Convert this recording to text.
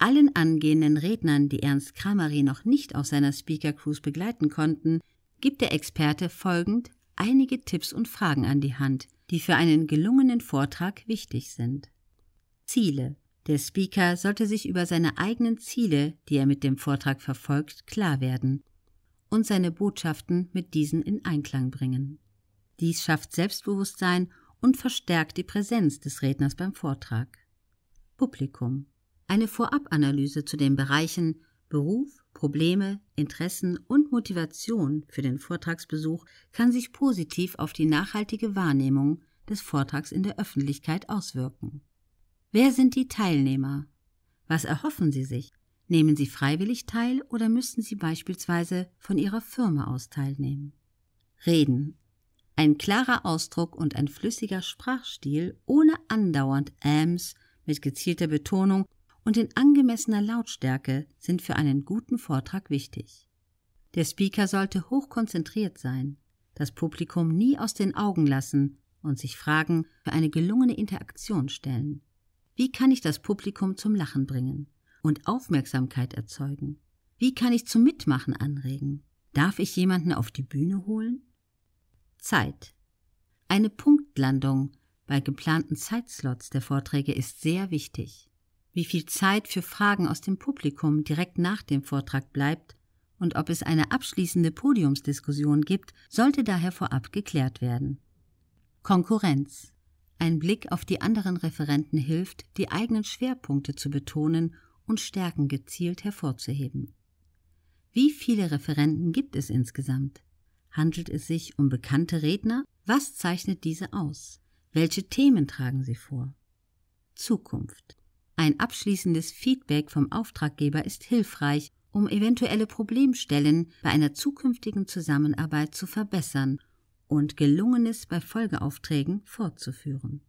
Allen angehenden Rednern, die Ernst Kramari noch nicht auf seiner Speaker Cruise begleiten konnten, gibt der Experte folgend einige Tipps und Fragen an die Hand, die für einen gelungenen Vortrag wichtig sind. Ziele. Der Speaker sollte sich über seine eigenen Ziele, die er mit dem Vortrag verfolgt, klar werden und seine Botschaften mit diesen in Einklang bringen. Dies schafft Selbstbewusstsein und verstärkt die Präsenz des Redners beim Vortrag. Publikum. Eine Vorabanalyse zu den Bereichen Beruf, Probleme, Interessen und Motivation für den Vortragsbesuch kann sich positiv auf die nachhaltige Wahrnehmung des Vortrags in der Öffentlichkeit auswirken. Wer sind die Teilnehmer? Was erhoffen sie sich? Nehmen sie freiwillig teil oder müssen sie beispielsweise von ihrer Firma aus teilnehmen? Reden. Ein klarer Ausdruck und ein flüssiger Sprachstil ohne andauernd Äms mit gezielter Betonung und in angemessener Lautstärke sind für einen guten Vortrag wichtig. Der Speaker sollte hochkonzentriert sein, das Publikum nie aus den Augen lassen und sich Fragen für eine gelungene Interaktion stellen. Wie kann ich das Publikum zum Lachen bringen und Aufmerksamkeit erzeugen? Wie kann ich zum Mitmachen anregen? Darf ich jemanden auf die Bühne holen? Zeit. Eine Punktlandung bei geplanten Zeitslots der Vorträge ist sehr wichtig wie viel Zeit für Fragen aus dem Publikum direkt nach dem Vortrag bleibt und ob es eine abschließende Podiumsdiskussion gibt, sollte daher vorab geklärt werden. Konkurrenz. Ein Blick auf die anderen Referenten hilft, die eigenen Schwerpunkte zu betonen und Stärken gezielt hervorzuheben. Wie viele Referenten gibt es insgesamt? Handelt es sich um bekannte Redner? Was zeichnet diese aus? Welche Themen tragen sie vor? Zukunft. Ein abschließendes Feedback vom Auftraggeber ist hilfreich, um eventuelle Problemstellen bei einer zukünftigen Zusammenarbeit zu verbessern und Gelungenes bei Folgeaufträgen fortzuführen